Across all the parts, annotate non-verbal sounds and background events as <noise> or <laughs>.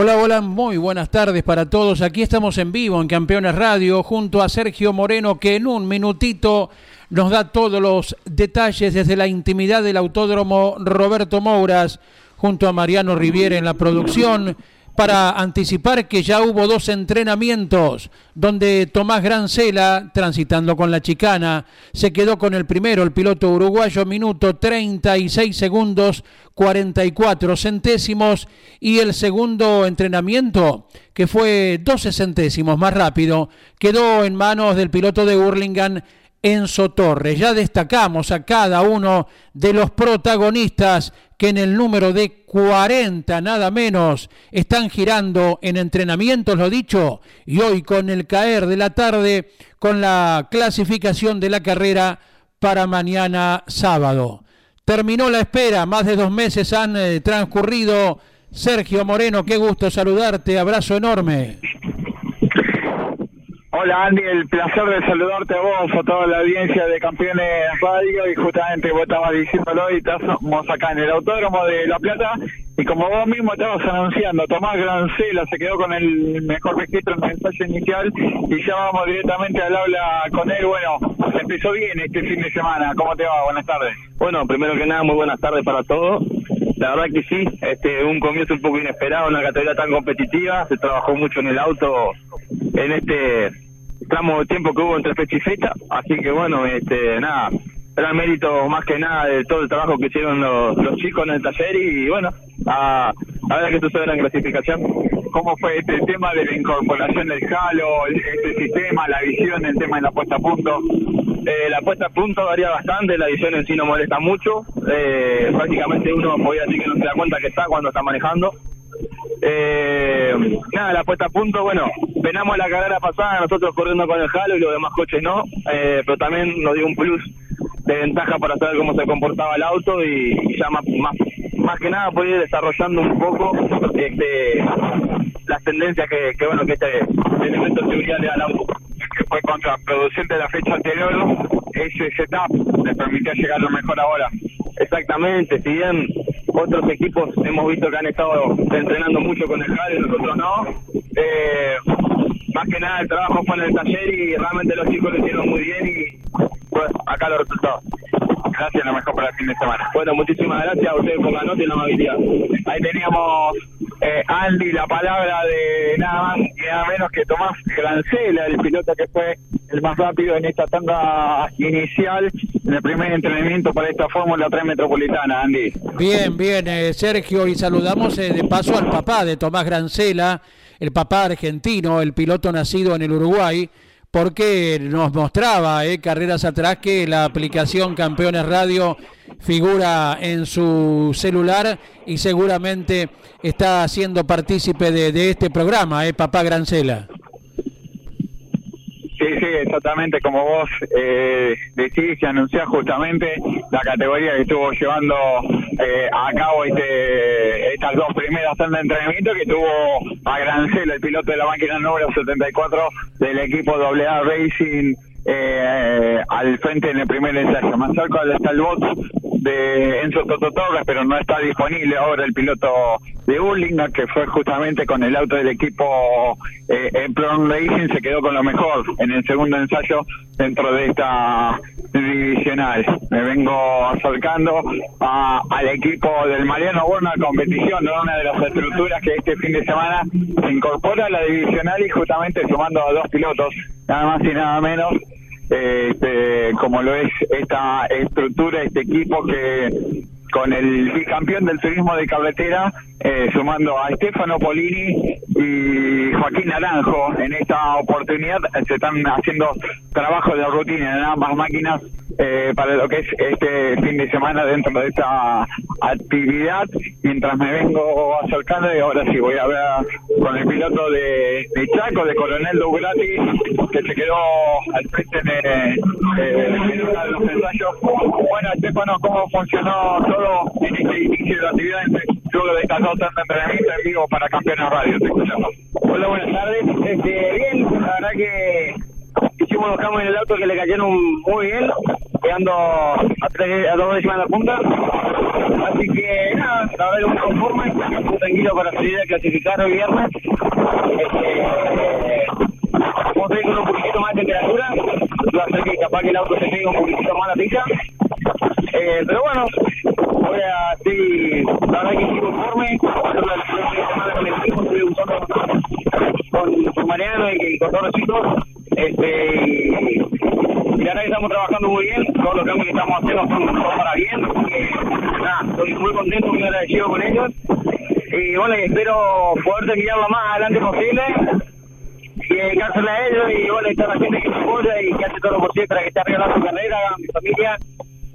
Hola, hola, muy buenas tardes para todos. Aquí estamos en vivo en Campeones Radio junto a Sergio Moreno que en un minutito nos da todos los detalles desde la intimidad del autódromo Roberto Mouras junto a Mariano Riviera en la producción para anticipar que ya hubo dos entrenamientos donde Tomás Grancela, transitando con la chicana, se quedó con el primero, el piloto uruguayo, minuto 36 segundos 44 centésimos, y el segundo entrenamiento, que fue 12 centésimos más rápido, quedó en manos del piloto de Hurlingham, Enzo Torres. Ya destacamos a cada uno de los protagonistas que en el número de 40 nada menos están girando en entrenamientos, lo dicho, y hoy con el caer de la tarde con la clasificación de la carrera para mañana sábado. Terminó la espera, más de dos meses han eh, transcurrido. Sergio Moreno, qué gusto saludarte, abrazo enorme. Hola Andy, el placer de saludarte a vos, a toda la audiencia de Campeones Radio y justamente vos estabas diciéndolo y estamos acá en el Autódromo de La Plata y como vos mismo estabas anunciando, Tomás Grancela se quedó con el mejor registro en el ensayo inicial y ya vamos directamente al habla con él. Bueno, empezó bien este fin de semana, ¿cómo te va? Buenas tardes. Bueno, primero que nada, muy buenas tardes para todos. La verdad que sí, este, un comienzo un poco inesperado, una categoría tan competitiva, se trabajó mucho en el auto en este tramo de tiempo que hubo entre fecha y fecha, así que bueno, este, nada, era mérito más que nada de todo el trabajo que hicieron los, chicos en el taller y, bueno, a, a ver qué sucede en la clasificación. ¿Cómo fue este tema de la incorporación del Halo, este sistema, la visión, el tema de la puesta a punto? Eh, la puesta a punto varía bastante, la visión en sí no molesta mucho, eh, prácticamente uno podría decir que no se da cuenta que está cuando está manejando, eh, nada, la puesta a punto, bueno, venamos la carrera pasada, nosotros corriendo con el Halo y los demás coches no, eh, pero también nos dio un plus de ventaja para saber cómo se comportaba el auto y, ya más, más, que nada poder ir desarrollando un poco este, las tendencias que, bueno que este elemento de seguridad le da al auto. Que fue contraproducente la fecha anterior, ese setup le permitió llegar lo mejor ahora. Exactamente, si bien otros equipos hemos visto que han estado entrenando mucho con el y nosotros no. Eh, más que nada el trabajo fue en el taller y realmente los chicos lo hicieron muy bien y pues acá los resultados. Gracias, lo mejor para el fin de semana. Bueno, muchísimas gracias a ustedes por la nota y la amabilidad. Ahí teníamos eh, Andy la palabra de nada más y nada menos que Tomás Grancela, el piloto que fue el más rápido en esta tanda inicial, el primer entrenamiento para esta Fórmula 3 Metropolitana, Andy. Bien, bien, eh, Sergio, y saludamos eh, de paso al papá de Tomás Grancela, el papá argentino, el piloto nacido en el Uruguay, porque nos mostraba eh, carreras atrás que la aplicación Campeones Radio figura en su celular y seguramente está siendo partícipe de, este programa, eh, papá Grancela. Sí, sí, exactamente como vos eh, decís y anunciás justamente la categoría que estuvo llevando eh, a cabo este, estas dos primeras tandas de entrenamiento que tuvo a Grancel, el piloto de la máquina número 74 del equipo AA Racing eh, al frente en el primer ensayo. Más cerca está el bot de Enzo Toto Torres, pero no está disponible ahora el piloto de Urlinga, que fue justamente con el auto del equipo eh, en Pron Racing, se quedó con lo mejor en el segundo ensayo dentro de esta divisional. Me vengo acercando al equipo del Mariano Borna competición, una de las estructuras que este fin de semana se incorpora a la divisional y justamente sumando a dos pilotos, nada más y nada menos este, como lo es esta estructura, este equipo que con el bicampeón del turismo de carretera, eh, sumando a Estefano Polini y Joaquín Naranjo. En esta oportunidad se están haciendo trabajo de rutina en ambas máquinas eh, para lo que es este fin de semana dentro de esta actividad. Mientras me vengo acercando y ahora sí voy a ver con el piloto de, Chaco, de Coronel Dugrati, que se quedó al frente de, de, los ensayos. Bueno, Estefano, ¿cómo funcionó todo en este inicio de la actividad luego de estas dos entrenamientos en vivo para Campeones Radio? Te Hola, buenas tardes. Este, bien, la verdad que hicimos los cambios en el auto que le cayeron muy bien, quedando a, tres, a dos décimas de la punta. Así que nada, la verdad que conforme, tranquilo para salir a clasificar el viernes. Este, vamos a ir con un poquito más de temperatura, va a hacer que capaz que el auto se pegue un poquito más la pista. Eh, pero bueno, voy a estoy, la verdad que estoy conforme, la con el equipo, estoy usando con, con Mariano y, y con todos los chicos este, y ahora estamos trabajando muy bien, todos los cambios que estamos haciendo son, para bien, nada, estoy muy contento, muy agradecido con ellos. Y bueno, espero poder terminar lo más adelante posible y dedicársela a ellos y bueno, está la gente que me apoya y que hace todo lo posible para que esté arriba su carrera, mi familia,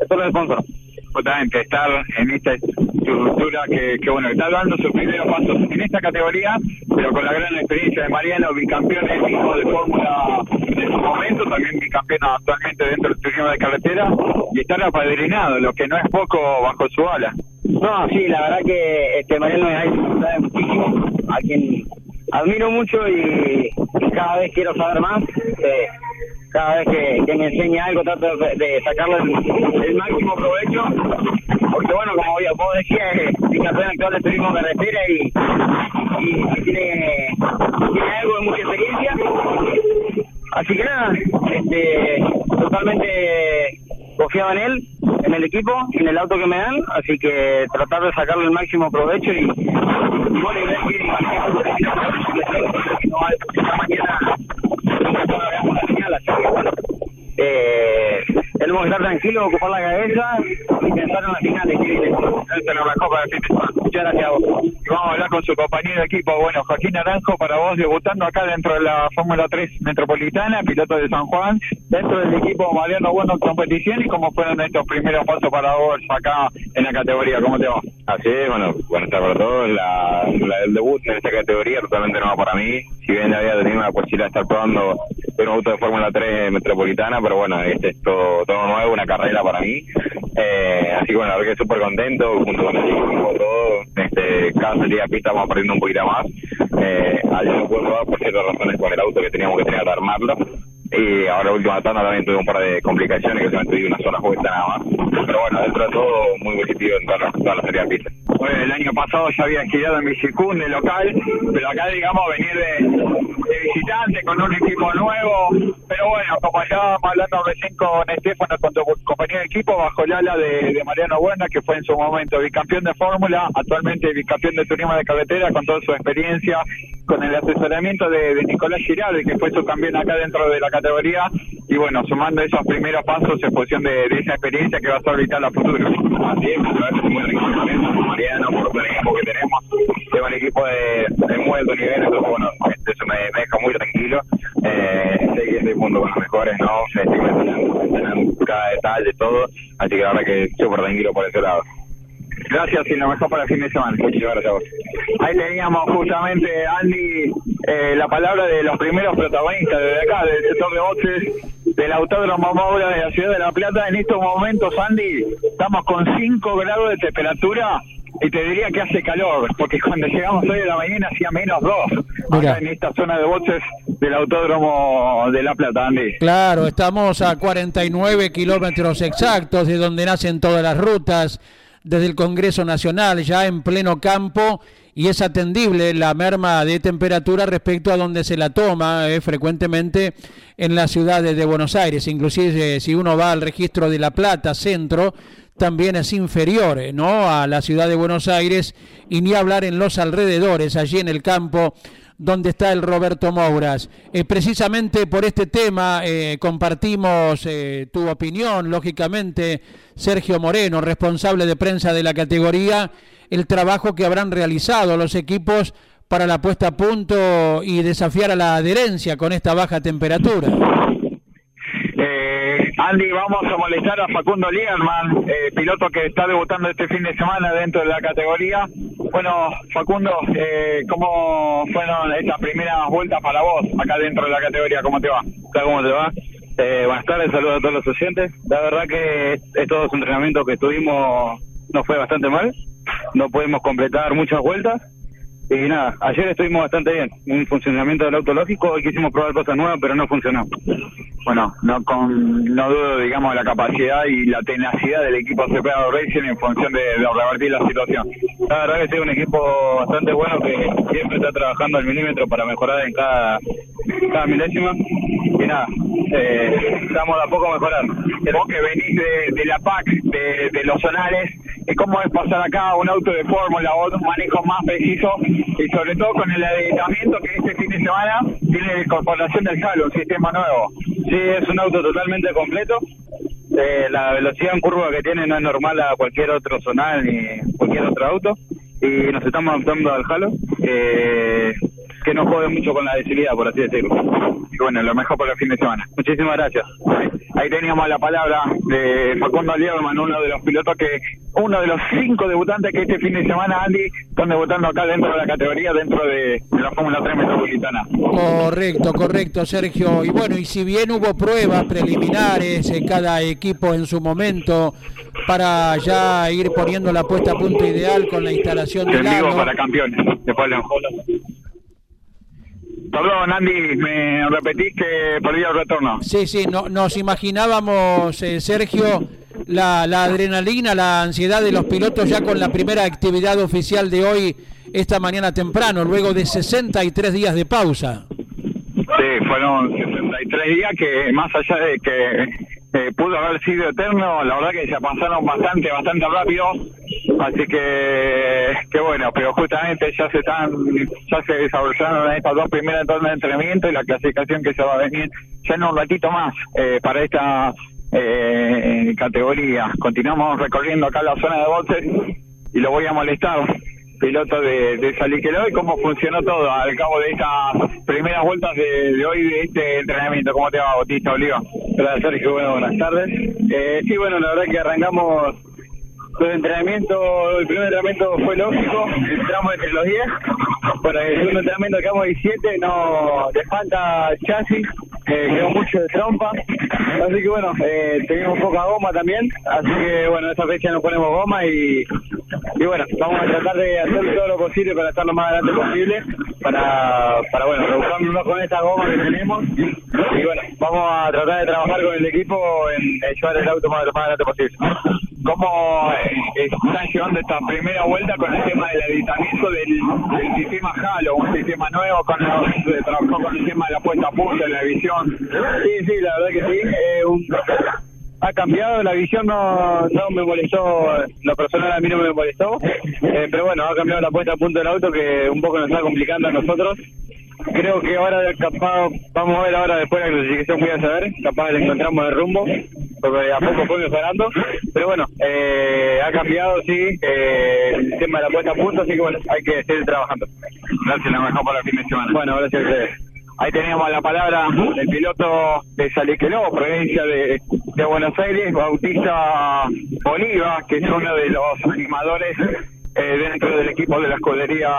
todos los sponsors justamente estar en esta estructura que, que bueno, está dando sus primeros pasos en esta categoría, pero con la gran experiencia de Mariano, bicampeón el hijo de Fórmula en su momento, también bicampeón actualmente dentro del turismo de carretera, y estar apadrinado, lo que no es poco bajo su ala. No, sí, la verdad que este Mariano me ha muchísimo, a quien admiro mucho y, cada vez quiero saber más. Eh, cada vez que, me enseña algo trato de, sacarle el, máximo provecho porque bueno como vos decías es campeón actual de turismo carretera y, y, tiene, tiene algo de mucha experiencia así que nada este totalmente confiaba en él en el equipo en el auto que me dan así que tratar de sacarle el máximo provecho y, ver que no mañana eh, tenemos que estar tranquilos, ocupar la cabeza y pensar en la final de Copa de Muchas gracias a vos. Vamos a hablar con su compañero de equipo. Bueno, Joaquín Naranjo, para vos, debutando acá dentro de la Fórmula 3 Metropolitana, piloto de San Juan, dentro del equipo Mariano Bueno competición y cómo fueron estos primeros pasos para vos acá en la categoría. ¿Cómo te va? Así es, bueno, buenas tardes para todos. La, la, el debut en esta categoría totalmente nueva para mí. Si bien había tenido la posibilidad de estar probando un auto de Fórmula 3 metropolitana, pero bueno, este es todo, todo nuevo, una carrera para mí. Eh, así que bueno, la verdad que súper contento, junto con el equipo, todo. Este, cada salida de pista vamos aprendiendo un poquito más. Eh, ayer no puedo por ciertas razones con el auto que teníamos que tener que armarlo. Y ahora última tanda también tuve un par de complicaciones que solamente di una sola vuelta nada más. Pero bueno, dentro de todo muy positivo en todas las, todas pista. Bueno, el año pasado ya había girado en Bicicún de local, pero acá digamos venir de de visitante con un equipo nuevo, pero bueno, como estábamos hablando recién con Estefano, con tu compañero de equipo, bajo el ala de, Mariano Buena, que fue en su momento bicampeón de Fórmula, actualmente bicampeón de turismo de carretera, con toda su experiencia, con el asesoramiento de, Nicolás Girardi, que fue su campeón acá dentro de la categoría, y bueno, sumando esos primeros pasos en función de, esa experiencia que va a ser vital a futuro. Así es, muy Mariano, por el equipo que tenemos, tengo el equipo de, muy alto nivel, entonces bueno, eso me, deja muy tranquilo. Eh, sé que estoy junto con los mejores, ¿no? Me cada detalle, todo. Así que la verdad que súper tranquilo por ese lado. Gracias y lo mejor para el fin de semana. Muchas gracias a vos. Ahí teníamos justamente, Andy, eh, la palabra de los primeros protagonistas desde acá, del sector de boxes del Autódromo Maura de la Ciudad de La Plata. En estos momentos, Andy, estamos con 5 grados de temperatura y te diría que hace calor, porque cuando llegamos hoy de la mañana hacía menos dos, acá en esta zona de boxes del Autódromo de La Plata, Andy. Claro, estamos a 49 kilómetros exactos de donde nacen todas las rutas, desde el Congreso Nacional, ya en pleno campo, y es atendible la merma de temperatura respecto a donde se la toma eh, frecuentemente en las ciudades de Buenos Aires. Inclusive si uno va al registro de La Plata, centro, también es inferior eh, ¿no? a la ciudad de Buenos Aires y ni hablar en los alrededores, allí en el campo donde está el Roberto Mouras. Eh, precisamente por este tema eh, compartimos tu opinión, lógicamente, Sergio Moreno, responsable de prensa de la categoría, el trabajo que habrán realizado los equipos para la puesta a punto y desafiar a la adherencia con esta baja temperatura. Andy, vamos a molestar a Facundo Lieberman, eh, piloto que está debutando este fin de semana dentro de la categoría. Bueno, Facundo, eh, ¿cómo fueron estas primeras vueltas para vos acá dentro de la categoría? ¿Cómo te va? ¿Cómo te va? Eh, buenas tardes, saludos a todos los oyentes. La verdad que estos entrenamientos que tuvimos nos fue bastante mal. No pudimos completar muchas vueltas. Y nada, ayer estuvimos bastante bien. Un funcionamiento del auto lógico. Hoy quisimos probar cosas nuevas, pero no funcionó. Bueno, no con no dudo, digamos, la capacidad y la tenacidad del equipo CPA Racing en función de, revertir la situación. La verdad que es un equipo bastante bueno que siempre está trabajando al milímetro para mejorar en cada, cada milésima. Y nada, eh, estamos a poco a mejorar. Vos que venís de, de la PAC, de los zonales, ¿cómo es pasar acá un auto de fórmula o un manejo más preciso y sobre todo con el adelantamiento que este fin de semana tiene la incorporación del Halo, un sistema nuevo? Sí, es un auto totalmente completo. Eh, la velocidad en curva que tiene no es normal a cualquier otro zonal ni cualquier otro auto. Y nos estamos adaptando al Halo, eh, que no jode mucho con la debilidad, por así decirlo. Y bueno, lo mejor para el fin de semana. Muchísimas gracias. Ahí teníamos la palabra de Facundo Lieberman, uno de los pilotos que, uno de los cinco debutantes que este fin de semana, Andy, están debutando acá dentro de la categoría, dentro de, de la Fórmula 3 Metropolitana. Correcto, correcto, Sergio. Y bueno, y si bien hubo pruebas preliminares en cada equipo en su momento para ya ir poniendo la puesta a punto ideal con la instalación vivo halo. para campeones. Después le Perdón, Andy, me repetís que perdí el retorno. Sí, sí, no, nos imaginábamos, eh, Sergio, la, la adrenalina, la ansiedad de los pilotos ya con la primera actividad oficial de hoy, esta mañana temprano, luego de 63 días de pausa. Sí, fueron 63 días que más allá de que eh, pudo haber sido eterno, la verdad que se pasaron bastante, bastante rápido. Así que, que bueno, pero justamente ya se están, ya se desarrollaron estas dos primeras entornos de entrenamiento y la clasificación que se va a venir ya en un ratito más eh, para esta eh, categoría. Continuamos recorriendo acá la zona de boxes y lo voy a molestar piloto de, de Saliqueló y cómo funcionó todo al cabo de estas primeras vueltas de, de hoy de este entrenamiento. ¿Cómo te va, Bautista Oliva? Hola Sergio, bueno, buenas tardes. Eh, sí, bueno, la verdad que arrancamos el entrenamiento, el primer entrenamiento fue lógico, entramos entre los 10, para el segundo entrenamiento quedamos 17, no, le falta chasis, quedó mucho de trompa, así que bueno, eh, teníamos poca goma también, así que bueno, esta fecha nos ponemos goma y, y bueno, vamos a tratar de hacer todo lo posible para estar lo más adelante posible, para, para bueno, rebuscándonos con esta goma que tenemos, y bueno, vamos a tratar de trabajar con el equipo en, llevar el auto más, lo más adelante posible. ¿Cómo eh, están llevando esta primera vuelta con el tema del editamiento del, del sistema Halo, un sistema nuevo con trabajó con el tema de la puesta a punto, de la visión? Sí, sí, la verdad que sí. eh, un- ha cambiado, la visión no, no me molestó, lo personal a mí no me molestó, eh, pero bueno, ha cambiado la puesta a punto del auto que un poco nos está complicando a nosotros. Creo que ahora capaz, vamos a ver ahora después de la clasificación voy a saber, capaz le encontramos el rumbo, porque a poco fue mejorando, pero bueno, eh, ha cambiado, sí, eh, el tema de la puesta a punto, así que bueno, hay que seguir trabajando. Gracias, lo mejor para el fin de semana. Bueno, gracias a ustedes. Ahí teníamos la palabra del piloto de Saliqueló, provincia de, de Buenos Aires, Bautista Oliva, que es uno de los animadores eh, dentro del equipo de la escudería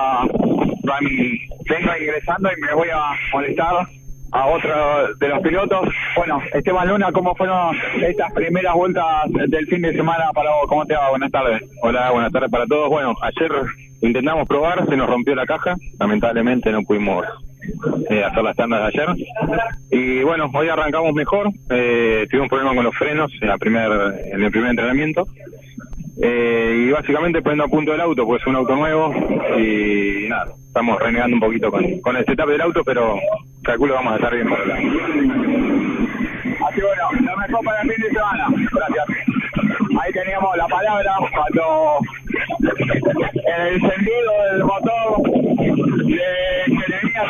Rami. Vengo ingresando y me voy a molestar a otro de los pilotos. Bueno, Esteban Luna, ¿cómo fueron estas primeras vueltas del fin de semana para vos? ¿Cómo te va? Buenas tardes. Hola, buenas tardes para todos. Bueno, ayer intentamos probar, se nos rompió la caja, lamentablemente no pudimos eh, hacer las tandas de ayer. Y bueno, hoy arrancamos mejor, eh, tuvimos un problema con los frenos en, la primer, en el primer entrenamiento. Eh, y básicamente poniendo a punto el auto, pues es un auto nuevo y nada, estamos renegando un poquito con, con el setup del auto, pero calculo vamos a estar bien. Así bueno, lo mejor para el fin de semana. Gracias. Ahí teníamos la palabra cuando el encendido del motor de que le venía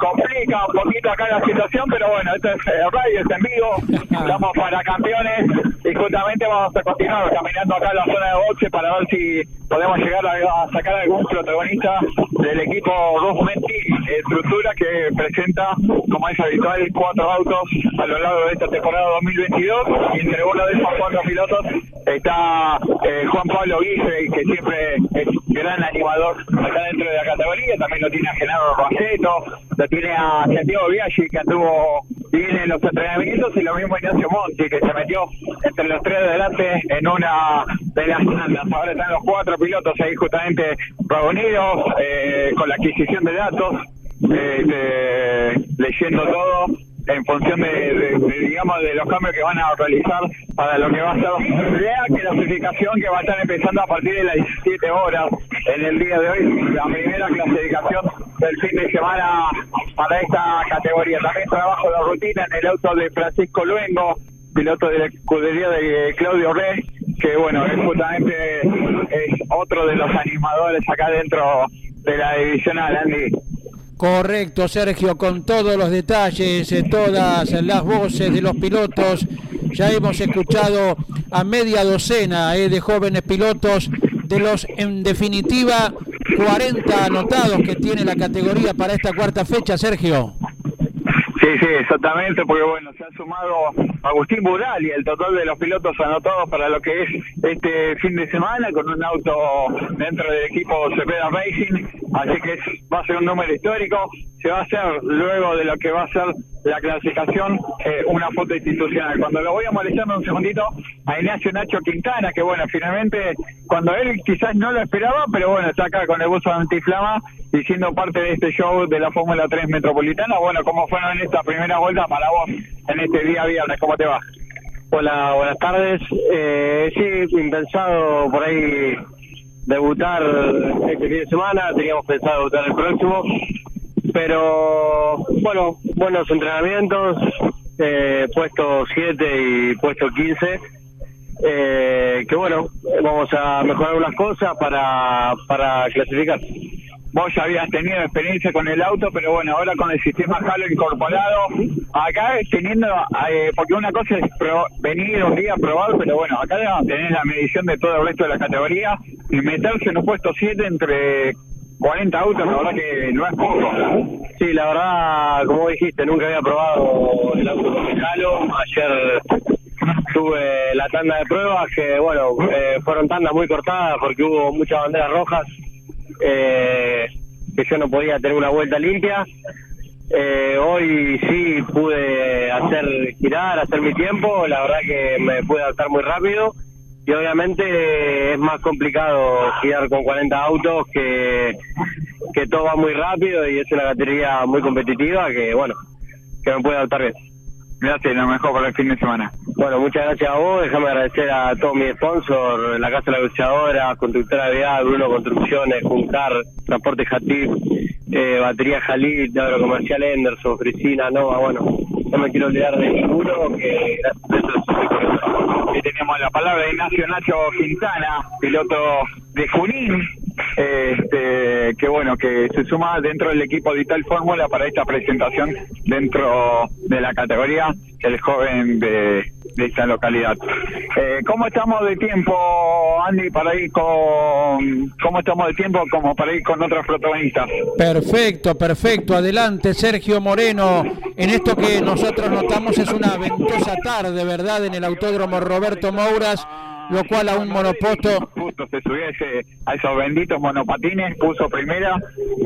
complica un poquito acá la situación, pero bueno, esto es eh, radio, es en vivo, estamos para campeones y justamente vamos a continuar caminando acá en la zona de boxe para ver si podemos llegar a, a sacar algún protagonista del equipo 220 Estructura que presenta, como es habitual, cuatro autos a lo largo de esta temporada 2022 y entre uno de esos cuatro pilotos está eh, Juan Pablo Guise, que siempre es gran animador acá dentro de la categoría, también lo tiene a Genaro Roseto, lo tiene a Santiago Viaggi, que anduvo bien en los entrenamientos, y lo mismo Ignacio Monti, que se metió entre los tres de adelante en una de las andas. Ahora están los cuatro pilotos ahí justamente reunidos eh, con la adquisición de datos, eh, leyendo todo en función de, digamos de los cambios que van a realizar para lo que va a ser la clasificación que va a estar empezando a partir de las 17 horas en el día de hoy la primera clasificación del fin de semana para esta categoría también trabajo de rutina en el auto de Francisco Luengo piloto de la escudería de Claudio Rey que bueno justamente es otro de los animadores acá dentro de la divisional Andy Correcto, Sergio, con todos los detalles, eh, todas las voces de los pilotos. Ya hemos escuchado a media docena eh, de jóvenes pilotos, de los, en definitiva, 40 anotados que tiene la categoría para esta cuarta fecha, Sergio. Sí, sí, exactamente, porque bueno, se ha sumado Agustín Bural y el total de los pilotos anotados para lo que es este fin de semana con un auto dentro del equipo Cepeda Racing, así que va a ser un número histórico, se va a hacer luego de lo que va a ser la clasificación eh, una foto institucional. Cuando lo voy a molestar un segundito a Ignacio Nacho Quintana, que bueno, finalmente cuando él quizás no lo esperaba, pero bueno, está acá con el buzo antiflama y siendo parte de este show de la Fórmula 3 Metropolitana. Bueno, ¿cómo fueron en esta primera vuelta para vos en este día viernes? ¿Cómo te va? Hola, buenas tardes. Eh, sí, impensado por ahí debutar este fin de semana, teníamos pensado debutar el próximo, pero bueno, buenos entrenamientos, eh, puesto 7 y puesto 15. Eh, que bueno, vamos a mejorar unas cosas para, para clasificar vos ya habías tenido experiencia con el auto, pero bueno, ahora con el sistema Halo incorporado, acá teniendo, eh, porque una cosa es venir un día a probar, pero bueno, acá tenés la medición de todo el resto de la categoría y meterse en un puesto 7 entre 40 autos, la verdad que no es poco. Sí, la verdad, como dijiste, nunca había probado el auto con Halo. Ayer tuve la tanda de pruebas que, bueno, eh, fueron tandas muy cortadas porque hubo muchas banderas rojas eh, que yo no podía tener una vuelta limpia. Eh, hoy sí pude hacer girar, hacer mi tiempo, la verdad que me pude adaptar muy rápido y obviamente es más complicado girar con 40 autos que, que todo va muy rápido y es una batería muy competitiva que bueno, que me puede adaptar bien. Gracias, lo mejor para el fin de semana. Bueno, muchas gracias a vos. Déjame agradecer a todos mis sponsors, la Casa de la Luchadora, Constructora Vial, Bruno Construcciones, Juncar, Transporte Jatip, eh, Batería Jalí, Comercial Enderson, Frisina, Nova, bueno, no me quiero olvidar de ninguno, que gracias a eso tenemos la palabra de Ignacio Nacho Quintana, piloto de Junín, este, que bueno, que se suma dentro del equipo de Ital Fórmula para esta presentación dentro de la categoría el joven de, esta localidad. Eh, ¿Cómo estamos de tiempo, Andy, para ir con... ¿Cómo estamos de tiempo como para ir con otros protagonistas? Perfecto, perfecto. Adelante, Sergio Moreno. En esto que nosotros notamos es una ventosa tarde, ¿verdad? En el Autódromo Roberto Mouras lo cual a un monopoto... Justo se subió a esos benditos monopatines, puso primera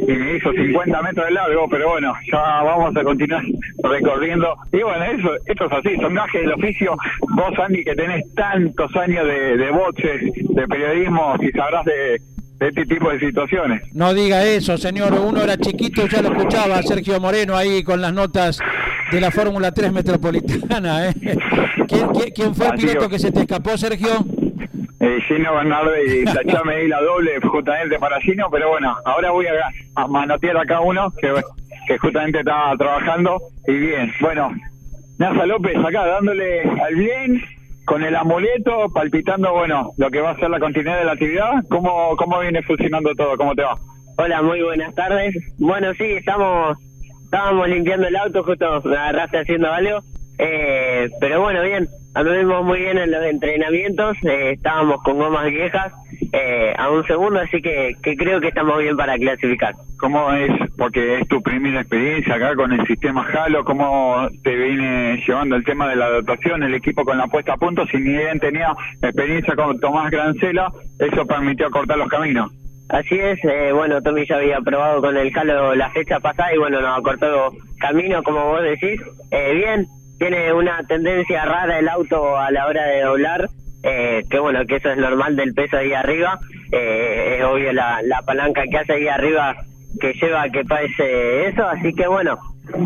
y me hizo 50 metros de largo, pero bueno, ya vamos a continuar recorriendo. Y bueno, eso, esto es así, son gajes del oficio. Vos, Andy, que tenés tantos años de, de de periodismo, y sabrás de, este tipo de situaciones. No diga eso, señor. Uno era chiquito, ya lo escuchaba Sergio Moreno ahí con las notas de la Fórmula 3 Metropolitana. ¿eh? ¿Quién, fue el piloto que se te escapó, Sergio? Eh, Gino Bernardo y <laughs> tachame ahí la doble justamente para Gino, pero bueno, ahora voy a, manotear a cada uno que, que justamente estaba trabajando y bien. Bueno, Nasa López acá dándole al bien con el amuleto, palpitando, bueno, lo que va a ser la continuidad de la actividad. ¿Cómo, cómo viene funcionando todo? ¿Cómo te va? Hola, muy buenas tardes. Bueno, sí, estamos estábamos limpiando el auto, justo me agarraste haciendo algo. Eh, pero bueno, bien, anduvimos muy bien en los entrenamientos, eh, estábamos con gomas viejas eh, a un segundo, así que, que creo que estamos bien para clasificar. ¿Cómo es? Porque es tu primera experiencia acá con el sistema Halo, ¿cómo te viene llevando el tema de la dotación, el equipo con la puesta a punto? Si ni bien tenía experiencia con Tomás Grancela, eso permitió cortar los caminos. Así es, eh, bueno, Tommy ya había probado con el Halo la fecha pasada y bueno, nos acortó camino, como vos decís. Eh, bien, tiene una tendencia rara el auto a la hora de doblar, eh, que bueno, que eso es normal del peso ahí arriba. Eh, es obvio la, la palanca que hace ahí arriba que lleva a que pase eso, así que bueno,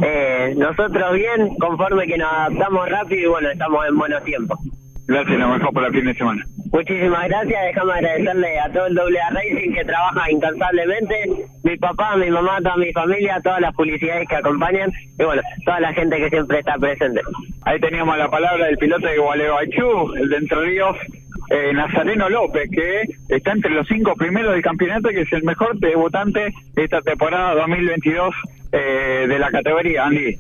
eh, nosotros bien, conforme que nos adaptamos rápido y bueno, estamos en buenos tiempos. Gracias, lo mejor por el fin de semana. Muchísimas gracias, déjame agradecerle a todo el AA Racing que trabaja incansablemente, mi papá, mi mamá, toda mi familia, todas las publicidades que acompañan y bueno, toda la gente que siempre está presente. Ahí teníamos la palabra del piloto de Gualeguaychú, el de Entre Ríos, eh, Nazareno López, que está entre los cinco primeros del campeonato, que es el mejor debutante de esta temporada 2022 eh, de la categoría, Andy.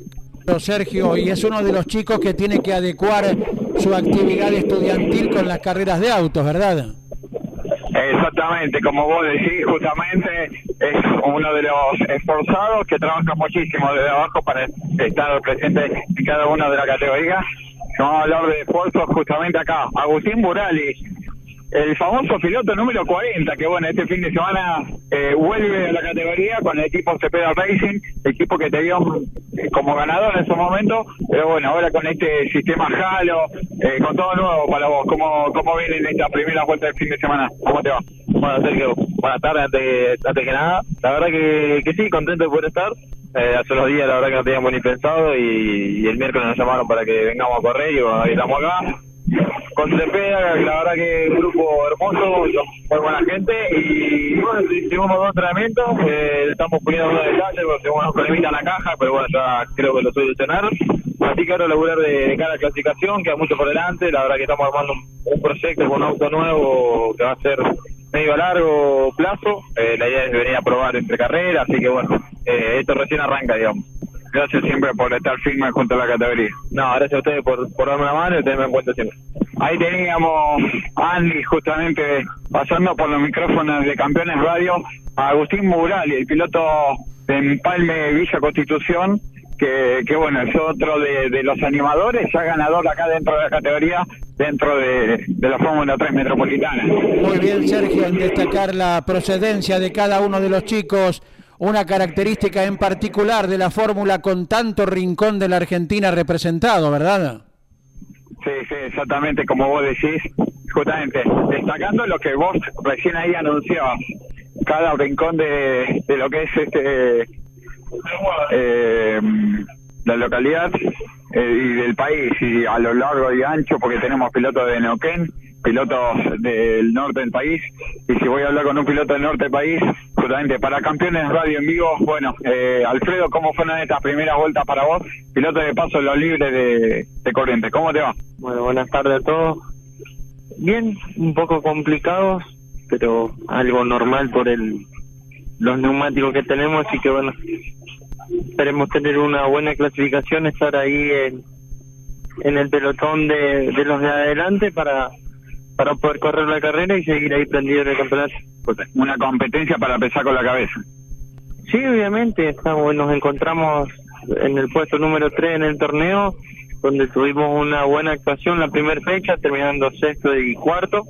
Sergio, y es uno de los chicos que tiene que adecuar su actividad estudiantil con las carreras de autos, ¿verdad? Exactamente, como vos decís, justamente es uno de los esforzados que trabaja muchísimo desde abajo para estar presente en cada una de las categorías. Vamos a hablar de esfuerzos justamente acá. Agustín Burali, el famoso piloto número 40, que bueno, este fin de semana eh, vuelve a la categoría con el equipo Cepeda Racing, equipo que te dio eh, como ganador en su momento, pero bueno, ahora con este sistema Halo, eh, con todo nuevo para vos, ¿cómo, cómo viene en esta primera vuelta del fin de semana? ¿Cómo te va? Bueno, Sergio, buenas tardes antes, antes que nada. La verdad que, que sí, contento de poder estar. Eh, hace unos días la verdad que no teníamos ni pensado y, y el miércoles nos llamaron para que vengamos a correr y bueno, ahí estamos acá con Cepeda, la verdad que un grupo hermoso, muy buena gente y bueno, hicimos dos entrenamientos, eh, estamos poniendo unos detalles porque tenemos unos problemitas en la caja, pero bueno, ya creo que lo solucionaron. Así que ahora laburar de, de cara clasificación, queda mucho por delante, la verdad que estamos armando un, un proyecto con un auto nuevo que va a ser medio a largo plazo, eh, la idea es venir a probar entre carreras, así que bueno, eh, esto recién arranca, digamos. Gracias siempre por estar firme junto a la categoría. No, gracias a ustedes por, por darme la mano y tenerme en cuenta siempre. Ahí teníamos a Andy justamente pasando por los micrófonos de Campeones Radio, a Agustín Murali, el piloto de Empalme Villa Constitución, que, que bueno, es otro de, de los animadores, ya ganador acá dentro de la categoría, dentro de, de la Fórmula 3 Metropolitana. Muy bien, Sergio, en destacar la procedencia de cada uno de los chicos, una característica en particular de la fórmula con tanto rincón de la Argentina representado, ¿verdad? Sí, sí, exactamente, como vos decís, justamente, destacando lo que vos recién ahí anunciabas, cada rincón de, de lo que es este eh, la localidad eh, y del país y a lo largo y ancho porque tenemos pilotos de Neuquén, pilotos del norte del país y si voy a hablar con un piloto del norte del país, justamente para campeones radio en vivo, bueno, eh, Alfredo, ¿cómo fueron estas primeras vueltas para vos? Piloto de paso los libres de, de Corrientes, ¿cómo te va? Bueno, buenas tardes a todos. Bien, un poco complicados, pero algo normal por el los neumáticos que tenemos, así que bueno, esperemos tener una buena clasificación, estar ahí en, en el pelotón de los de adelante para para poder correr la carrera y seguir ahí prendido en el campeonato. Una competencia para empezar con la cabeza. Sí, obviamente, estamos, nos encontramos en el puesto número 3 en el torneo, donde tuvimos una buena actuación la primera fecha, terminando sexto y cuarto,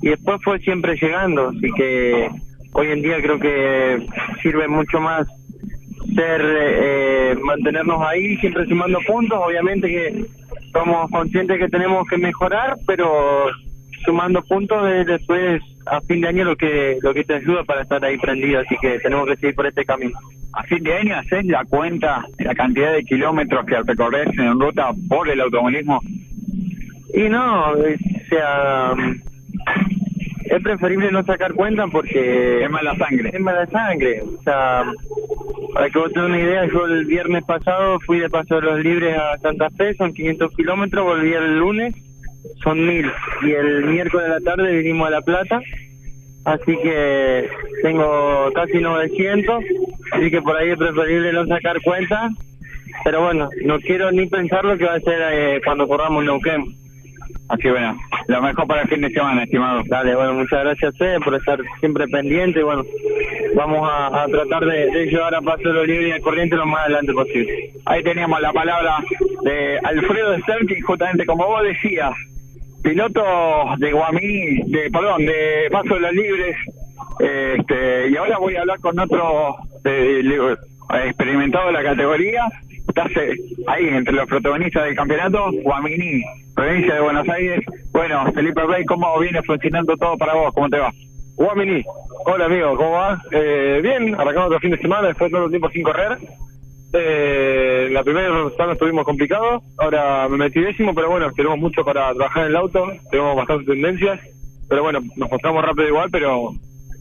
y después fue siempre llegando, así que hoy en día creo que sirve mucho más ser eh, mantenernos ahí siempre sumando puntos obviamente que somos conscientes que tenemos que mejorar pero sumando puntos es después a fin de año lo que lo que te ayuda para estar ahí prendido así que tenemos que seguir por este camino a fin de año haces la cuenta de la cantidad de kilómetros que recorres en ruta por el automovilismo y no o sea es preferible no sacar cuenta porque es mala sangre. Es mala sangre. O sea, para que vos tengas una idea, yo el viernes pasado fui de Paso de los Libres a Santa Fe, son 500 kilómetros, volví el lunes, son 1000. Y el miércoles de la tarde vinimos a La Plata, así que tengo casi 900, así que por ahí es preferible no sacar cuenta. Pero bueno, no quiero ni pensar lo que va a ser eh, cuando corramos Neuquén. Así bueno, lo mejor para el fin de semana, estimado. Dale, bueno, muchas gracias por estar siempre pendiente. Bueno, vamos a, tratar de, llevar a Paso lo libre y al corriente lo más adelante posible. Ahí teníamos la palabra de Alfredo Sterking, justamente como vos decías, piloto de Guamini, de, perdón, de Paso de los Libres. Este, y ahora voy a hablar con otro experimentado de la categoría, estás eh, ahí entre los protagonistas del campeonato, Guamini, provincia de Buenos Aires. Bueno, Felipe Rey, ¿cómo viene funcionando todo para vos? ¿Cómo te va? Guamini, hola amigo, ¿cómo va? Eh, bien, arrancamos otro fin de semana después de todo el tiempo sin correr. Eh, la primera semana estuvimos complicados, ahora me metí décimo, pero bueno, tenemos mucho para trabajar en el auto, tenemos bastantes tendencias, pero bueno, nos mostramos rápido igual, pero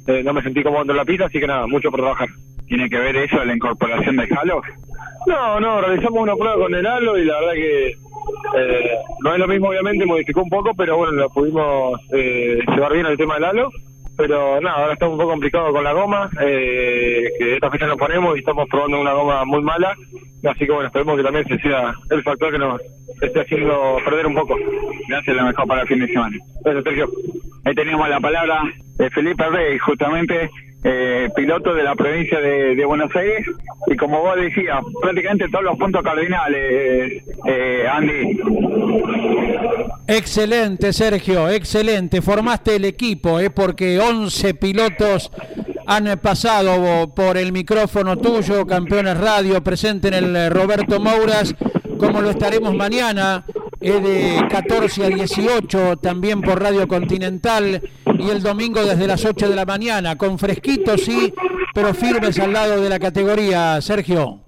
eh, no me sentí cómodo en la pista, así que nada, mucho por trabajar. ¿Tiene que ver eso la incorporación de halo? No, no, realizamos una prueba con el halo y la verdad que eh, no es lo mismo, obviamente, modificó un poco, pero bueno, lo pudimos eh, llevar bien el tema del halo. Pero nada, ahora está un poco complicado con la goma, eh, que esta fecha nos ponemos y estamos probando una goma muy mala. Así que bueno, esperemos que también se sea el factor que nos esté haciendo perder un poco. Gracias, lo mejor para el fin de semana. Gracias, Sergio. Ahí teníamos la palabra de Felipe Rey, justamente eh, piloto de la provincia de, Buenos Aires y como vos decías, prácticamente todos los puntos cardinales, eh, Andy. Excelente, Sergio, excelente. Formaste el equipo, eh, porque 11 pilotos han pasado por el micrófono tuyo, campeones radio, presente en el eh, Roberto Mouras, como lo estaremos mañana es de 14 a 18 también por Radio Continental y el domingo desde las 8 de la mañana, con fresquitos sí, pero firmes al lado de la categoría, Sergio.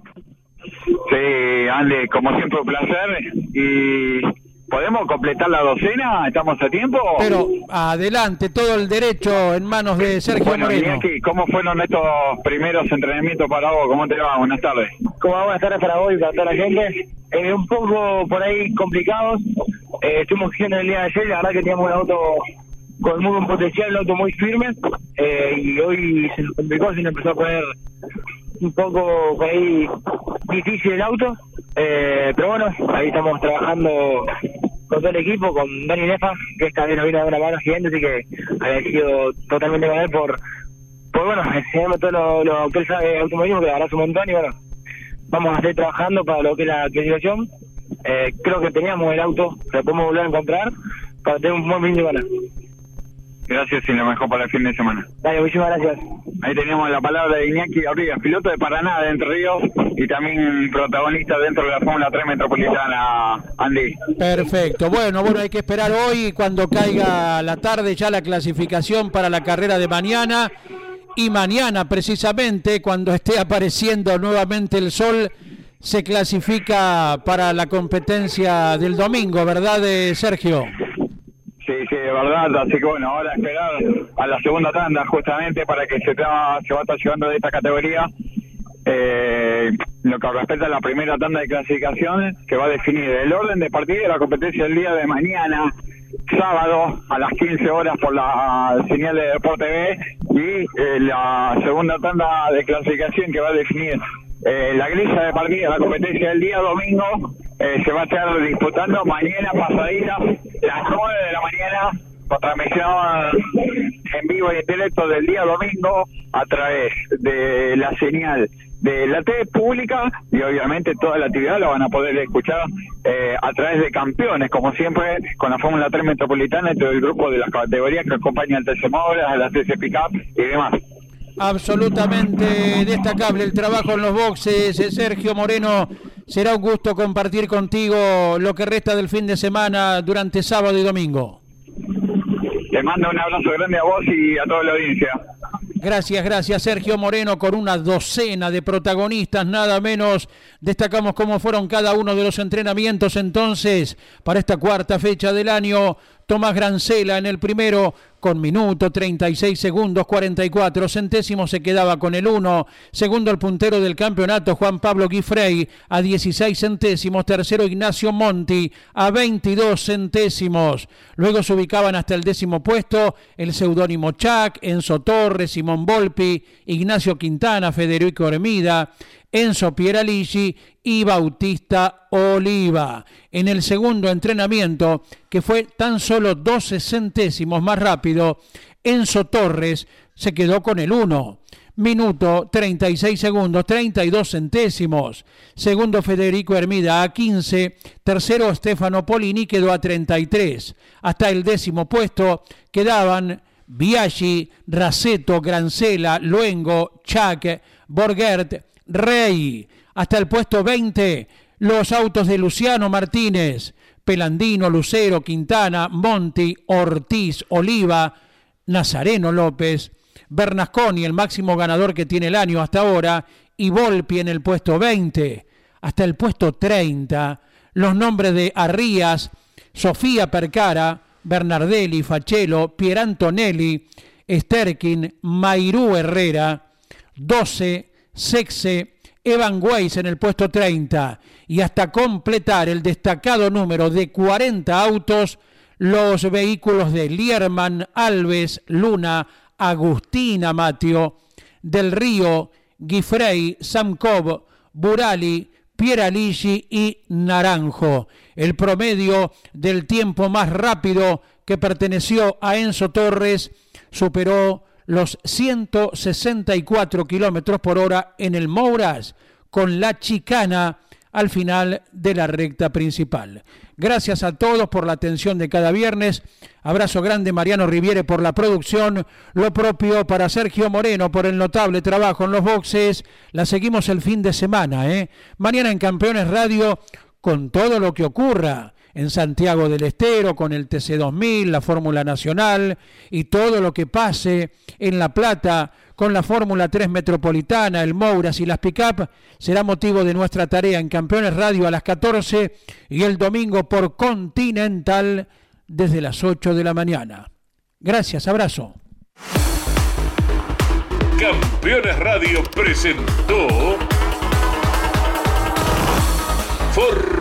Sí, Ale, como siempre un placer y ¿Podemos completar la docena? ¿Estamos a tiempo? Pero adelante, todo el derecho en manos de Sergio bueno, Moreno. ¿cómo fueron estos primeros entrenamientos para vos? ¿Cómo te va? Buenas tardes. ¿Cómo va? Buenas tardes para vos y para toda la gente. Eh, un poco por ahí complicados. Eh, estuvimos haciendo el día de ayer, la verdad que teníamos un auto con muy buen potencial, el auto muy firme. Eh, y hoy se nos complicó, se nos empezó a poner un poco ahí difícil el auto. Eh, pero bueno, ahí estamos trabajando con todo el equipo, con Dani Nefa, que esta vez nos vino a dar una mano gigante, así que agradecido totalmente con él por, por bueno, enseñarme todo lo, lo que él sabe automovilismo, que abrazo un montón y bueno, vamos a seguir trabajando para lo que es la clasificación. Eh, creo que teníamos el auto, lo podemos volver a encontrar para tener un buen fin de semana. Gracias y lo mejor para el fin de semana. Dale, muchísimas gracias. Ahí teníamos la palabra de Iñaki Gabriel, piloto de Paraná de Entre Ríos y también protagonista dentro de la Fórmula 3 Metropolitana, Andy. Perfecto. Bueno, bueno, hay que esperar hoy cuando caiga la tarde ya la clasificación para la carrera de mañana y mañana precisamente cuando esté apareciendo nuevamente el sol se clasifica para la competencia del domingo, ¿verdad, eh, Sergio? Sí, sí, de verdad. Así que bueno, ahora esperar a la segunda tanda justamente para que se, se va a estar llevando de esta categoría. Eh, lo que respecta a la primera tanda de clasificaciones, que va a definir el orden de partida de la competencia el día de mañana, sábado, a las 15 horas por la señal de Deporte B, y eh, la segunda tanda de clasificación que va a definir eh, la grilla de partida de la competencia el día domingo eh, se va a estar disputando mañana pasadita, las 9 de la mañana, con transmisión en vivo y en directo del día domingo a través de la señal de la TV pública y obviamente toda la actividad la van a poder escuchar eh, a través de campeones, como siempre, con la Fórmula 3 Metropolitana y todo el grupo de las categorías que acompañan al TC Móviles, a la TC Pickup y demás. Absolutamente destacable el trabajo en los boxes, Sergio Moreno Será un gusto compartir contigo lo que resta del fin de semana durante sábado y domingo. Te mando un abrazo grande a vos y a toda la audiencia. Gracias, gracias Sergio Moreno con una docena de protagonistas, nada menos. Destacamos cómo fueron cada uno de los entrenamientos entonces para esta cuarta fecha del año. Tomás Grancela en el primero, con minuto 36 segundos 44 centésimos se quedaba con el 1. Segundo el puntero del campeonato Juan Pablo Guifrey a 16 centésimos. Tercero Ignacio Monti a 22 centésimos. Luego se ubicaban hasta el décimo puesto el seudónimo Chac, Enzo Torres, Simón Volpi, Ignacio Quintana, Federico Hermida. Enzo Pieraligi y Bautista Oliva. En el segundo entrenamiento, que fue tan solo 12 centésimos más rápido, Enzo Torres se quedó con el 1. Minuto 36 segundos, 32 centésimos. Segundo Federico Hermida a 15. Tercero Stefano Polini quedó a 33. Hasta el décimo puesto quedaban Biaggi, Raceto, Grancela, Luengo, Chac, Borgert, Rey. Hasta el puesto 20 los autos de Luciano Martínez, Pelandino, Lucero, Quintana, Monti, Ortiz, Oliva, Nazareno López, Bernasconi, el máximo ganador que tiene el año hasta ahora, y Volpi en el puesto 20, hasta el puesto 30, los nombres de Arrías, Sofía Percara, Bernardelli, Facelo, Pierantonelli, Sterkin, Mairú Herrera, 12, Sexe, Evan Weiss en el puesto 30 y hasta completar el destacado número de 40 autos, los vehículos de Lierman, Alves, Luna, Agustina Matio, Del Río, Guifrey, Samkov, Burali, Pieraligi y Naranjo. El promedio del tiempo más rápido que perteneció a Enzo Torres superó los 164 kilómetros por hora en el Mouras con la chicana al final de la recta principal. Gracias a todos por la atención de cada viernes. Abrazo grande Mariano Riviere por la producción. Lo propio para Sergio Moreno por el notable trabajo en los boxes. La seguimos el fin de semana. ¿eh? Mañana en Campeones Radio con todo lo que ocurra en Santiago del Estero con el TC2000, la Fórmula Nacional y todo lo que pase en La Plata con la Fórmula 3 Metropolitana, el Mouras y las Pickup será motivo de nuestra tarea en Campeones Radio a las 14 y el domingo por Continental desde las 8 de la mañana. Gracias, abrazo. Campeones Radio presentó